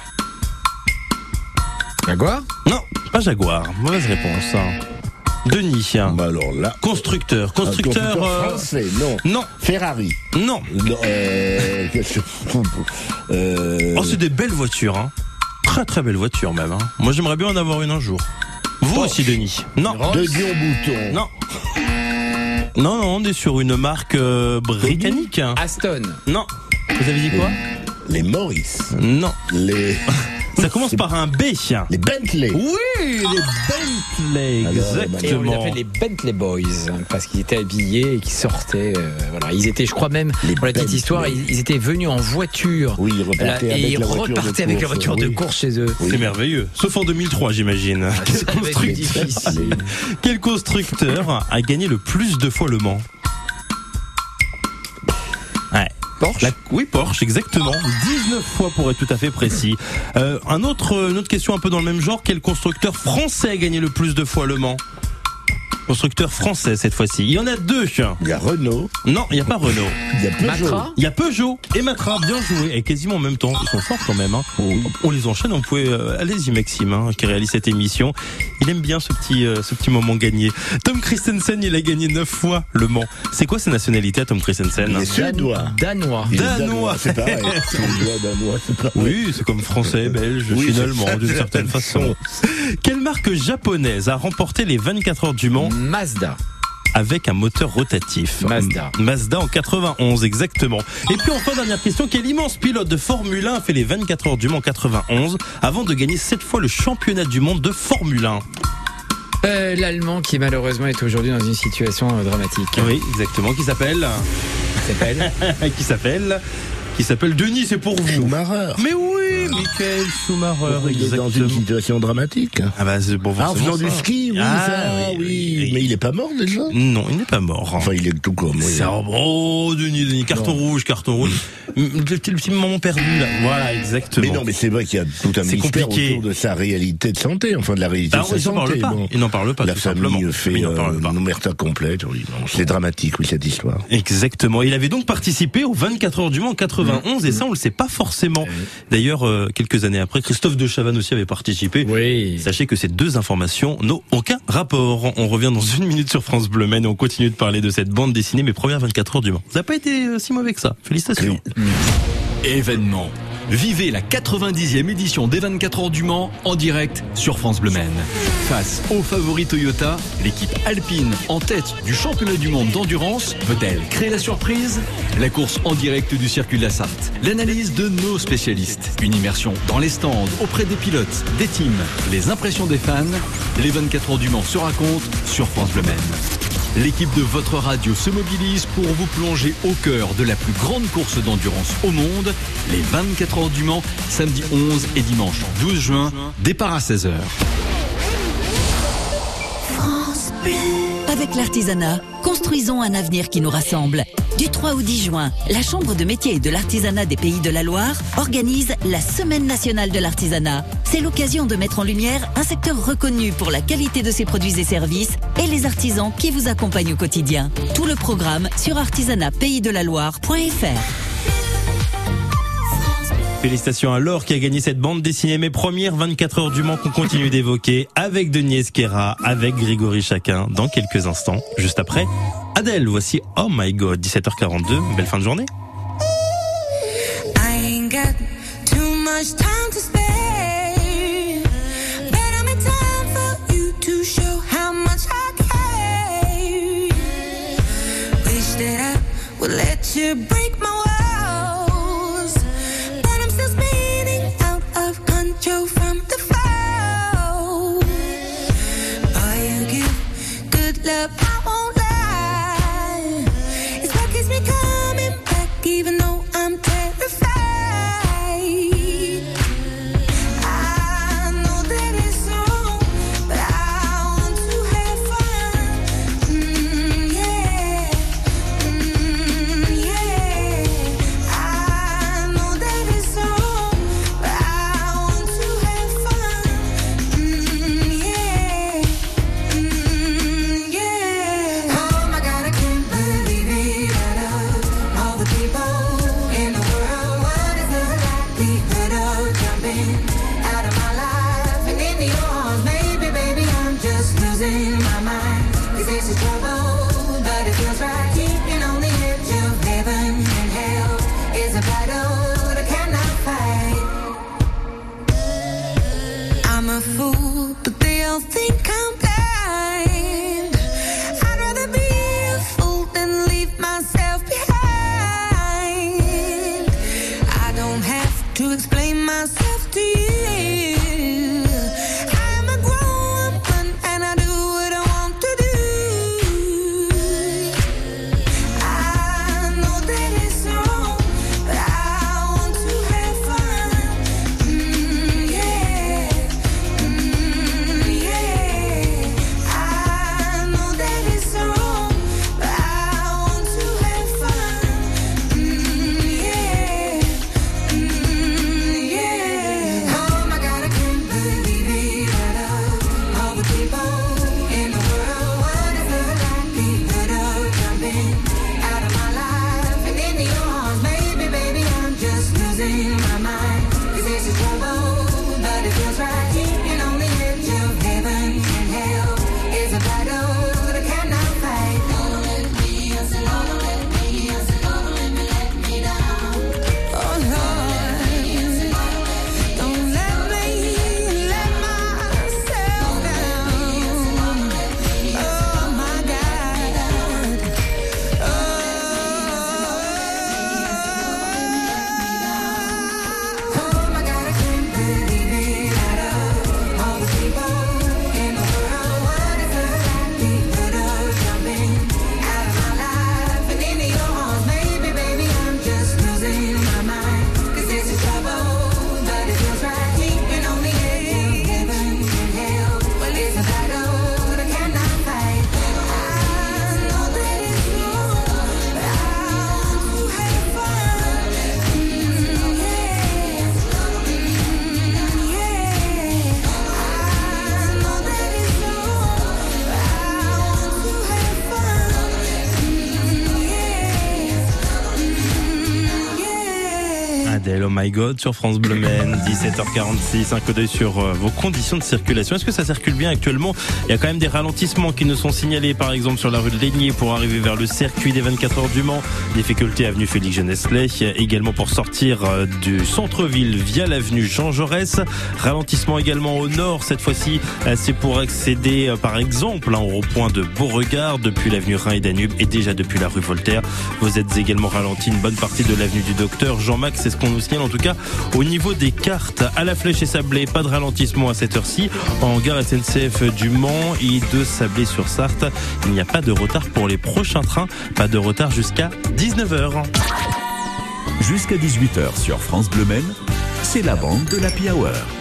Jaguar? Non, pas Jaguar. Mauvaise réponse. Denis. Bah alors là. Constructeur. Constructeur. Euh, français, non. Non. Ferrari. Non. Non, euh, euh, Oh, c'est des belles voitures. Hein. Très très belles voitures même. Hein. Moi j'aimerais bien en avoir une un jour. Vous aussi Denis Non. de Dion Bouton. Non. Non, non, on est sur une marque euh, britannique. Aston. Non. Vous avez dit quoi? Les Morris. Non. Les. Ça commence par un B. Les Bentley. Oui, les Bentley, Alors, Et on les exactement. les Bentley Boys hein, parce qu'ils étaient habillés et qu'ils sortaient. euh, voilà, ils étaient, je crois même, Les pour la petite histoire, ils, ils étaient venus en voiture. Oui, ils Là, repartaient et avec ils la voiture de repartaient avec la course, voiture de course chez eux. C'est merveilleux. Sauf en 2003, j'imagine. Quel, ça va être constructeur... difficile. Quel constructeur a gagné le plus de fois le Mans? Porsche oui, Porsche, exactement. 19 fois pour être tout à fait précis. Euh, un autre, une autre question un peu dans le même genre. Quel constructeur français a gagné le plus de fois le Mans? Constructeur français cette fois-ci. Il y en a deux. Il y a Renault. Non, il n'y a pas Renault. Il y a Peugeot. Matra Il y a Peugeot et Matra, bien joué, et quasiment en même temps. Ils sont forts quand même. Hein. On les enchaîne, on pouvait... euh, Allez-y Maxime, hein, qui réalise cette émission. Il aime bien ce petit, euh, ce petit moment gagné. Tom Christensen, il a gagné 9 fois Le Mans. C'est quoi sa nationalité, Tom Christensen Il est suédois. Danois. Il est Danois. C'est pareil. Suédois, danois, c'est pareil. Oui, c'est comme français, belge, Oui, finalement, d'une certaine façon. Quelle marque japonaise a remporté les 24 heures du Mans Mazda. avec un moteur rotatif. Mazda. Mazda en 91, exactement. Et puis enfin, dernière question, quel immense pilote de Formule 1 a fait les 24 heures du Mans en 91 avant de gagner cette fois le championnat du monde de Formule 1 Euh, L'Allemand qui malheureusement est aujourd'hui dans une situation euh, dramatique. Oui, exactement, qui s'appelle? Il s'appelle? Qui s'appelle? Qui s'appelle Denis, c'est pour vous. Schumacher. Mais oui, Michael Schumacher, Il est dans une situation dramatique. Ah bah c'est bon, Ah, en forcément faisant du ski, oui, Ah, ça, oui, oui. Il est pas mort déjà? Non, il n'est pas mort. Enfin, il est tout comme. oui. C'est un oh Denis, Denis, carton rouge, carton rouge. Le petit, le petit moment perdu là. Voilà, exactement. Mais non, mais c'est vrai qu'il y a tout un mystère compliqué. autour de sa réalité de santé, enfin de la réalité Bah, de sa il n'en santé. parle pas. bon. Il n'en parle pas, La tout famille simplement. fait Il n'en euh, parle pas. une omerta complète. Oui, c'est dramatique, oui, cette histoire. Exactement. Il avait donc participé aux 24 heures du Mans en 91. 91 et ça on le sait pas forcément. D'ailleurs, euh, quelques années après, Christophe de Chavannes aussi avait participé. Oui. Sachez que ces deux informations n'ont aucun rapport. On revient dans une minute sur France Bleu Maine et on continue de parler de cette bande dessinée, mes premières 24 heures du Mans. Ça n'a pas été euh, si mauvais que ça. Félicitations. Événement. Vivez la 90e édition des 24 heures du Mans en direct sur France Bleu Maine. Face aux favoris Toyota, l'équipe alpine en tête du championnat du monde d'endurance peut-elle créer la surprise? La course en direct du circuit de la Sarthe, l'analyse de nos spécialistes, une immersion dans les stands auprès des pilotes, des teams, les impressions des fans, les 24 heures du Mans se racontent sur France Bleu Maine. L'équipe de votre radio se mobilise pour vous plonger au cœur de la plus grande course d'endurance au monde, les 24 heures du Mans, samedi 11 et dimanche 12 juin, départ à 16h. France. Avec l'artisanat, construisons un avenir qui nous rassemble. Du 3 au 10 juin, la Chambre de métier et de l'artisanat des Pays de la Loire organise la Semaine nationale de l'artisanat. C'est l'occasion de mettre en lumière un secteur reconnu pour la qualité de ses produits et services et les artisans qui vous accompagnent au quotidien. Tout le programme sur artisanatpaysdelaloire.fr. Félicitations à Laure qui a gagné cette bande dessinée. Mes premières 24 heures du Mans qu'on continue d'évoquer avec Denis Esquera, avec Grégory Chacun dans quelques instants. Juste après, Adèle, voici Oh My God, 17h42. Belle fin de journée. I'm in you Sur France Bleu Maine, 17h46. Un coup d'œil sur euh, vos conditions de circulation. Est-ce que ça circule bien actuellement? Il y a quand même des ralentissements qui nous sont signalés, par exemple sur la rue de Laigné pour arriver vers le circuit des 24 heures du Mans. Difficulté avenue Félix Genesley. Également pour sortir euh, du centre-ville via l'avenue Jean Jaurès. Ralentissement également au nord. Cette fois-ci, euh, c'est pour accéder, par exemple, hein, au point de Beauregard depuis l'avenue Rhin et Danube et déjà depuis la rue Voltaire. Vous êtes également ralenti une bonne partie de l'avenue du Docteur Jean-Max. C'est ce qu'on nous signale en tout cas au niveau des cartes. À la Flèche et Sablé, pas de ralentissement à cette heure-ci. En gare SNCF du Mans et de Sablé-sur-Sarthe, il n'y a pas de retard pour les prochains trains. Pas de retard jusqu'à 19h. Jusqu'à 18h sur France Bleu Maine, c'est la bande de l'Happy Hour.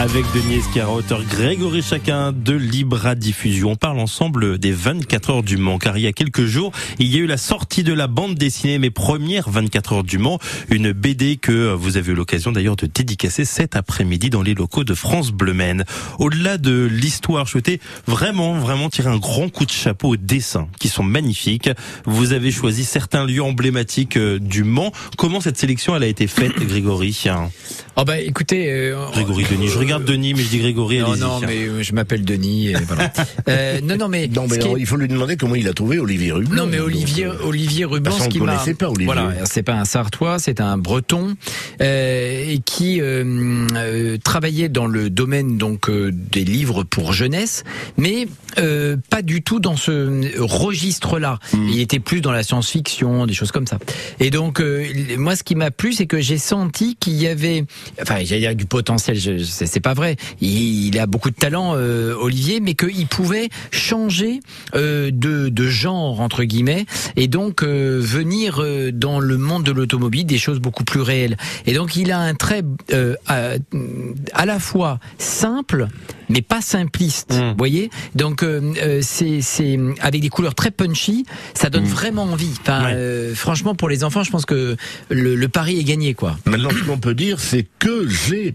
Avec Denis Escara, auteur Grégory Chacun de Libra Diffusion. On parle ensemble des 24 heures du Mans, car il y a quelques jours, il y a eu la sortie de la bande dessinée Mes premières 24 heures du Mans, une BD que vous avez eu l'occasion d'ailleurs de dédicacer cet après-midi dans les locaux de France Bleu Maine. Au-delà de l'histoire, je souhaitais vraiment, vraiment tirer un grand coup de chapeau aux dessins, qui sont magnifiques. Vous avez choisi certains lieux emblématiques euh, du Mans. Comment cette sélection, elle a été faite, Grégory? Oh bah écoutez, euh, Grégory Denis, je regarde Denis, mais je dis Grégory. non, non, mais euh, je m'appelle Denis. Et voilà. Euh, non, non, mais, Non, mais est- il faut lui demander comment il a trouvé Olivier Ruban. Non mais Olivier Donc, euh, Olivier Ruban, parce ce qui ne m'a connaissait pas Olivier. voilà, c'est pas un Sartois, c'est un Breton euh, et qui euh, euh, travaillait dans le domaine donc euh, des livres pour jeunesse, mais euh, pas du tout dans ce registre-là. Hmm. Il était plus dans la science-fiction, des choses comme ça. Et donc euh, moi, ce qui m'a plu, c'est que j'ai senti qu'il y avait, enfin, il y a du potentiel. Je, je- c'est pas vrai. Il, il a beaucoup de talent, euh, Olivier, mais qu'il pouvait changer euh, de, de genre entre guillemets et donc euh, venir euh, dans le monde de l'automobile des choses beaucoup plus réelles. Et donc il a un trait euh, à, à la fois simple mais pas simpliste, vous voyez. Donc euh, euh, c'est avec des couleurs très punchy, ça donne vraiment envie. Enfin, euh, franchement pour les enfants, je pense que le, le pari est gagné quoi. Maintenant, ce qu'on peut dire, c'est que j'ai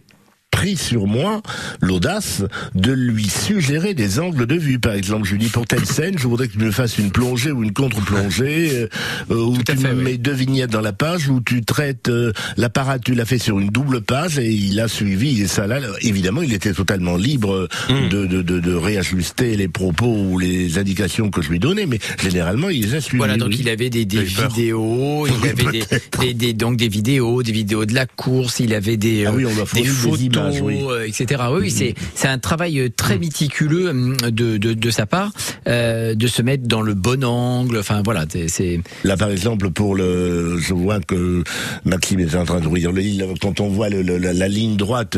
pris sur moi l'audace de lui suggérer des angles de vue. Par exemple, je lui dis pour telle scène, je voudrais que tu me fasses une plongée ou une contre-plongée, euh, euh, où tu me mets deux vignettes dans la page, où tu traites euh, la parade, tu l'as fait sur une double page, et il a suivi, et ça là, évidemment, il était totalement libre Hmm. de, de, de, de réajuster les propos ou les indications que je lui donnais, mais généralement, il les a suivis. Voilà, donc oui. il avait des, des vidéos, il avait des, des, des- donc des vidéos, des vidéos de la course, il avait des, Ah oui, euh, on a fourni des oui. euh, etc. Oui, c'est un travail euh, très méticuleux hum, de, de, de sa part, euh, de se mettre dans le bon angle. Enfin voilà, c'est- Là, par exemple, pour le, je vois que Maxime est en train le livre. Quand on voit le- le- la, la ligne droite,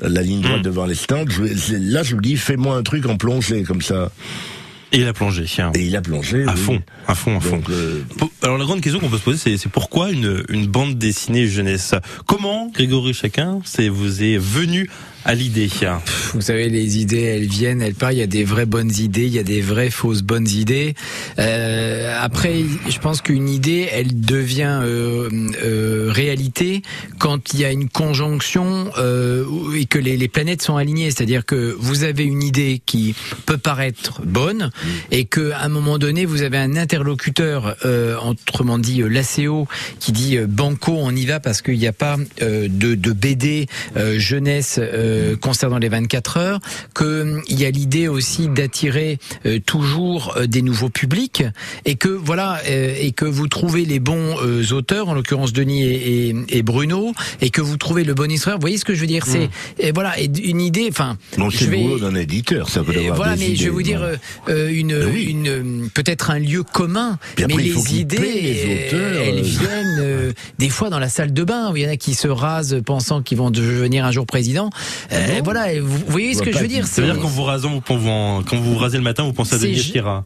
la ligne droite devant les stands, je- là, je me dis, fais-moi un truc en plongée comme ça. Et il a plongé. Et il a plongé. À oui. fond, à fond, à fond. Donc, euh, Alors la grande question qu'on peut se poser, c'est, c'est pourquoi une, une bande dessinée jeunesse? Comment Grégory Chacun, c'est vous est venu à l'idée Vous savez, les idées, elles viennent, elles partent. Il y a des vraies bonnes idées, il y a des vraies fausses bonnes idées. Euh, après, je pense qu'une idée, elle devient euh, euh, réalité quand il y a une conjonction euh, et que les, les planètes sont alignées. C'est-à-dire que vous avez une idée qui peut paraître bonne et que à un moment donné, vous avez un interlocuteur, euh, autrement dit euh, l'ACO, qui dit banco, on y va parce qu'il n'y a pas de, de BD jeunesse euh, concernant les 24 heures, qu'il y a l'idée aussi d'attirer euh, toujours euh, des nouveaux publics et que voilà euh, et que vous trouvez les bons euh, auteurs, en l'occurrence Denis et, et- et Bruno, et que vous trouvez le bon histoire. Vous voyez ce que je veux dire? C'est et voilà et une idée. Enfin, c'est le boulot d'un éditeur, ça peut avoir voilà, des mais je vais vous dire euh, euh, une, une euh, peut-être un lieu commun, Puis mais les idées, paient, les auteurs, euh, elles euh. viennent euh, des fois dans la salle de bain où il y en a qui se rasent pensant qu'ils vont devenir un jour président. Euh, voilà, vous, vous voyez ce que je veux dire Ça veut dire quand vous rasez, vous, quand vous, quand vous rasez le matin, vous pensez à Denis Esquira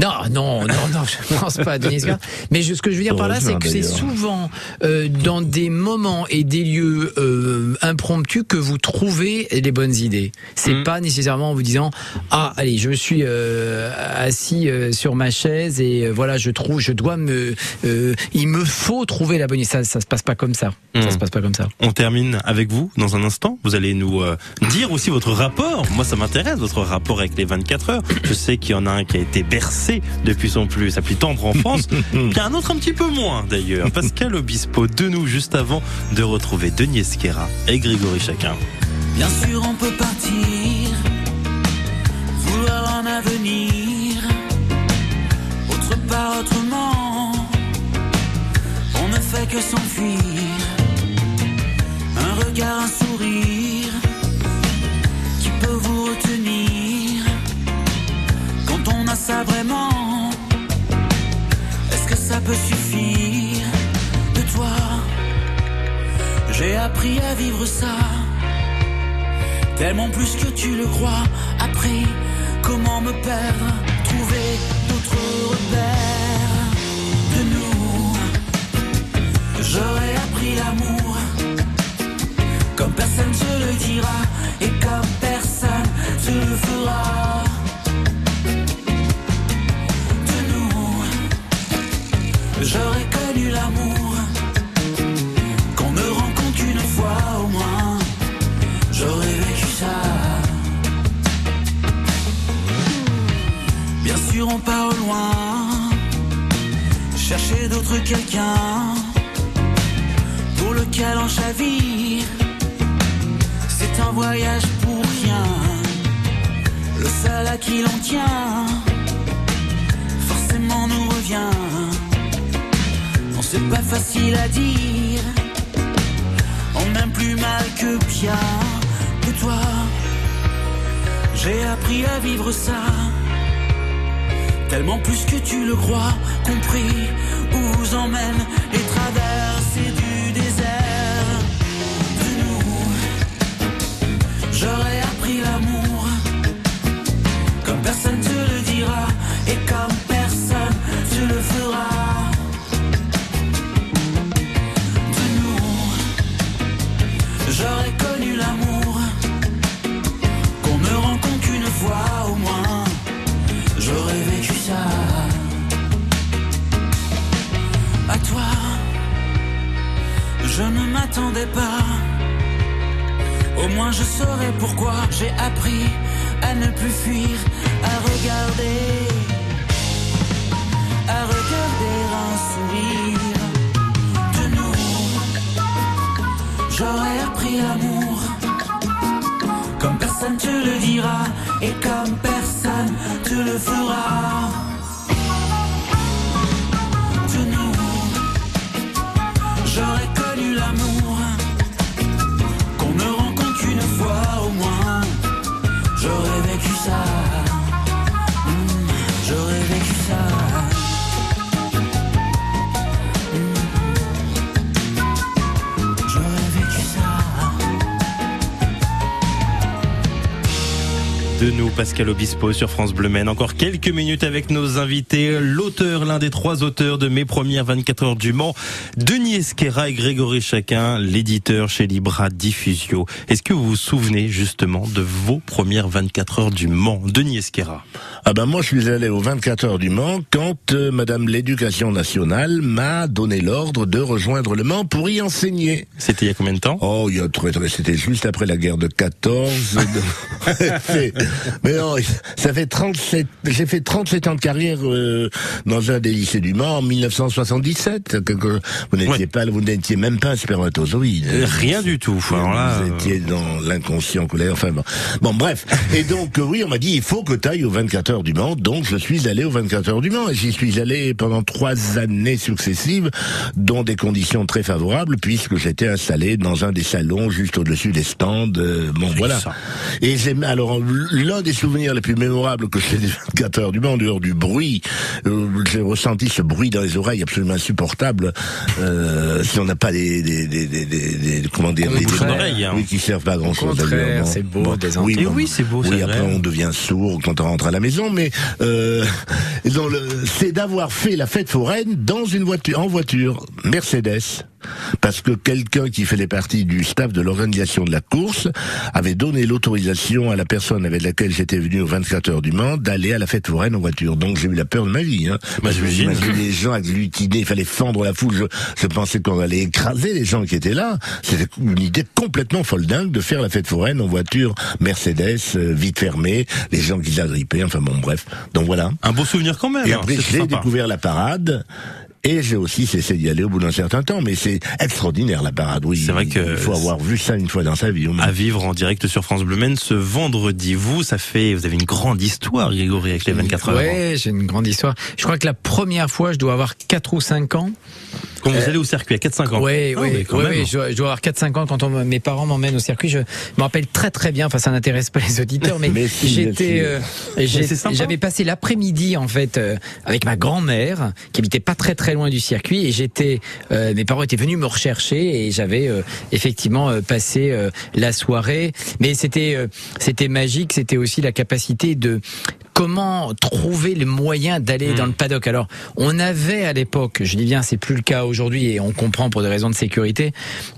Non, non, non, non, je pense pas à Denis Escar. Mais je- ce que je veux dire par là, c'est que c'est souvent euh, dans des moments et des lieux euh, impromptus que vous trouvez les bonnes idées. C'est Mm. pas nécessairement en vous disant ah allez je suis euh, assis euh, sur ma chaise et voilà je trouve je dois me il me faut trouver la bonne idée. Ça ça se passe pas comme ça. Ça Mm. se passe pas comme ça. On termine avec vous dans un instant. Vous allez nous dire aussi votre rapport. Moi, ça m'intéresse, votre rapport avec les 24 heures. Je sais qu'il y en a un qui a été bercé depuis son plus, sa plus tendre enfance. Puis un autre un petit peu moins d'ailleurs. Pascal Obispo, de nous juste avant de retrouver Denis Esquera et Grégory Chacun. Bien sûr, on peut partir, vouloir un avenir, autre part, autrement. On ne fait que s'enfuir, un regard, un sourire qui peut vous retenir ça vraiment. Est-ce que ça peut suffire de toi? J'ai appris à vivre ça. Tellement plus que tu le crois. Appris comment me perdre, trouver d'autres repères de nous. J'aurais appris l'amour comme personne se le dira et comme personne se le fera. J'aurais connu l'amour qu'on ne rencontre qu'une fois au moins. J'aurais vécu ça. Bien sûr, on part au loin. Chercher d'autres quelqu'un pour lequel on chavire. C'est un voyage pour rien. Le seul à qui l'on tient, c'est pas facile à dire. On aime plus mal que bien de toi. J'ai appris à vivre ça. Tellement plus que tu le crois, compris où vous emmène les traversées du désert. De nous, j'aurais appris l'amour. Comme personne te le dira et comme Au moins je saurais pourquoi j'ai appris à ne plus fuir, à regarder, à regarder un sourire de nous. J'aurais appris l'amour comme personne te le dira et comme personne te le fera. Pascal Obispo sur France Bleu Maine. Encore quelques minutes avec nos invités. L'auteur, l'un des trois auteurs de mes premières 24 heures du Mans, Denis Esquera et Grégory Chacun, l'éditeur chez Libra Diffusio. Est-ce que vous vous souvenez justement de vos premières 24 heures du Mans Denis Esquera. Ah ben moi je suis allé aux 24 heures du Mans quand euh, Madame l'Éducation nationale m'a donné l'ordre de rejoindre le Mans pour y enseigner. C'était il y a combien de temps? Oh, il y a très, très- c'était juste après la guerre de 14. C'est- Mais non, ça fait 37, j'ai fait 37 ans de carrière euh, dans un des lycées du Mans en 1977. Que- que- vous n'étiez pas, vous n'étiez même pas un spermatozoïde. Euh, Rien du tout. Alors là, vous euh, étiez dans l'inconscient colère. Enfin bon. Bon, bref. Et donc, euh, oui, on m'a dit, il faut que tu ailles aux 24 heures du Mans. Donc, je suis allé aux 24 heures du Mans. Et j'y suis allé pendant trois années successives, dans des conditions très favorables, puisque j'étais installé dans un des salons juste au-dessus des stands. euh, bon, voilà. ça. Et j'ai, alors, l'un des souvenirs les plus mémorables que j'ai des 24 heures du Mans, en dehors du bruit, euh, j'ai ressenti ce bruit dans les oreilles absolument insupportable, euh, si on n'a pas des, des, des, des, des- des- comment dire, Des des bouchons vrais- d'oreille, hein. Oui, qui servent pas à grand chose c'est beau, des oui, bon, oui, c'est beau, Oui, après vrai. on devient sourd quand on rentre à la maison, mais euh, c'est d'avoir fait la fête foraine dans une voiture, en voiture Mercedes. Parce que quelqu'un qui faisait partie du staff de l'organisation de la course avait donné l'autorisation à la personne avec laquelle j'étais venu aux 24 heures du Mans d'aller à la fête foraine en voiture. Donc j'ai eu la peur de ma vie. Hein. Bah, j'imagine. les gens agglutinés, il fallait fendre la foule. Je, je pensais qu'on allait écraser les gens qui étaient là. C'était une idée complètement folle dingue de faire la fête foraine en voiture Mercedes, euh, vite fermée, les gens qui l'agrippaient, enfin bon bref. Donc voilà. Un beau souvenir quand même. Et hein, après, j'ai découvert la parade. Et j'ai aussi cessé d'y aller au bout d'un certain temps, mais c'est extraordinaire la parade. Oui, C'est vrai que il faut avoir vu ça une fois dans sa vie. au moins. à vivre en direct sur France Bleu Maine ce vendredi. Vous, ça fait, vous avez une grande histoire, Grégory, avec les 24 heures. Ouais, j'ai une grande histoire. Je crois que la première fois, je dois avoir 4 ou 5 ans. Quand vous Euh, allez au circuit à 4-5 ans. Oui, Ah, oui, oui, oui, je, dois- avoir 4-5 ans quand on, mes parents m'emmènent au circuit. Je me rappelle très très bien, enfin ça n'intéresse pas les auditeurs, mais, j'étais, euh, j'avais passé l'après-midi en fait euh, avec ma grand-mère qui habitait pas très très loin du circuit et j'étais, euh, mes parents étaient venus me rechercher et j'avais effectivement passé la soirée. Mais c'était c'était magique, c'était aussi la capacité de comment trouver les moyens d'aller Hmm. dans le paddock? Alors, on avait à l'époque, je dis bien, c'est plus le cas aujourd'hui et on comprend pour des raisons de sécurité,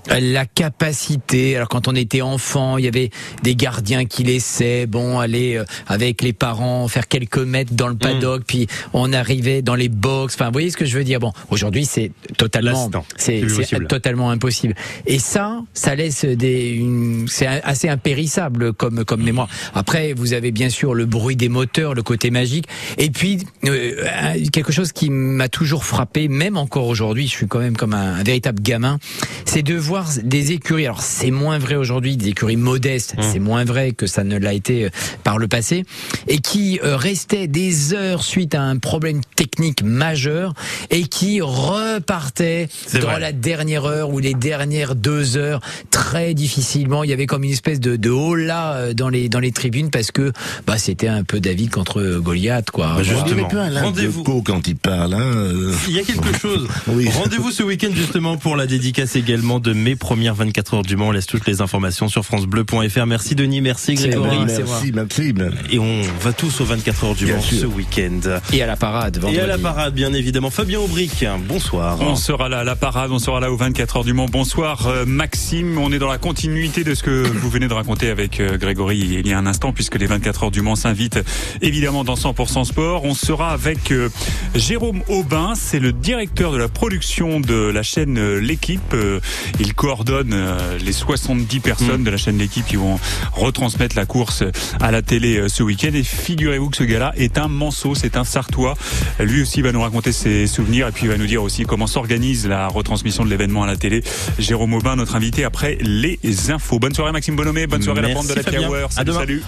la capacité. Alors, quand on était enfant, il y avait des gardiens qui laissaient, bon, aller euh, avec les parents faire quelques mètres dans le paddock, puis on arrivait dans les box. Enfin, vous voyez ce que je veux dire? Bon, aujourd'hui, c'est totalement, c'est- totalement impossible. Et ça, ça laisse des, c'est assez impérissable comme comme mémoire. Après, vous avez bien sûr le bruit des moteurs, le côté magique, et puis euh, un- quelque chose qui m'a toujours frappé, même encore aujourd'hui, je suis quand même comme un, un véritable gamin, c'est de voir des écuries. Alors c'est moins vrai aujourd'hui, des écuries modestes, c'est moins vrai que ça ne l'a été euh, par le passé, et qui euh, restaient des heures suite à un problème technique majeur et qui repartaient dans vrai. la dernière heure ou les dernières deux heures très difficilement. Il y avait comme une espèce de, de euh, dans les dans les tribunes parce que bah c'était un peu David contre Goliath quoi. Bah, justement. Rendez-vous. Quand il parle. Hein. euh. Il y a quelque chose. Oui. Rendez-vous ce week-end justement pour la dédicace également de mes premières 24 heures du Mans. On laisse toutes les informations sur francebleu.fr. Merci Denis, merci Grégory. Merci Maxime. Et on va tous aux 24 heures du Bien Mans sûr. ce week-end. Et à la parade vendredi. Et à la parade, bien évidemment. Fabien Aubric, bonsoir. On sera là à la parade, on sera là aux 24 heures du Mans. Bonsoir euh, Maxime, on est dans la continuité de ce que vous venez de raconter avec euh, Grégory il y a un instant puisque les 24 heures du Mans s'invitent évidemment dans 100% sport. On sera avec euh, Jérôme Aubin, c'est le directeur de la production de la chaîne euh, L'équipe. Euh, Il coordonne les 70 personnes de la chaîne L'équipe qui vont retransmettre la course à la télé ce week-end. Et figurez-vous que ce gars-là est un manceau, c'est un Sartois. Lui aussi va nous raconter ses souvenirs et puis il va nous dire aussi comment s'organise la retransmission de l'événement à la télé. Jérôme Aubin, notre invité après les infos. Bonne soirée Maxime Bonhomé, bonne soirée la bande de la Fabien. Salut, salut.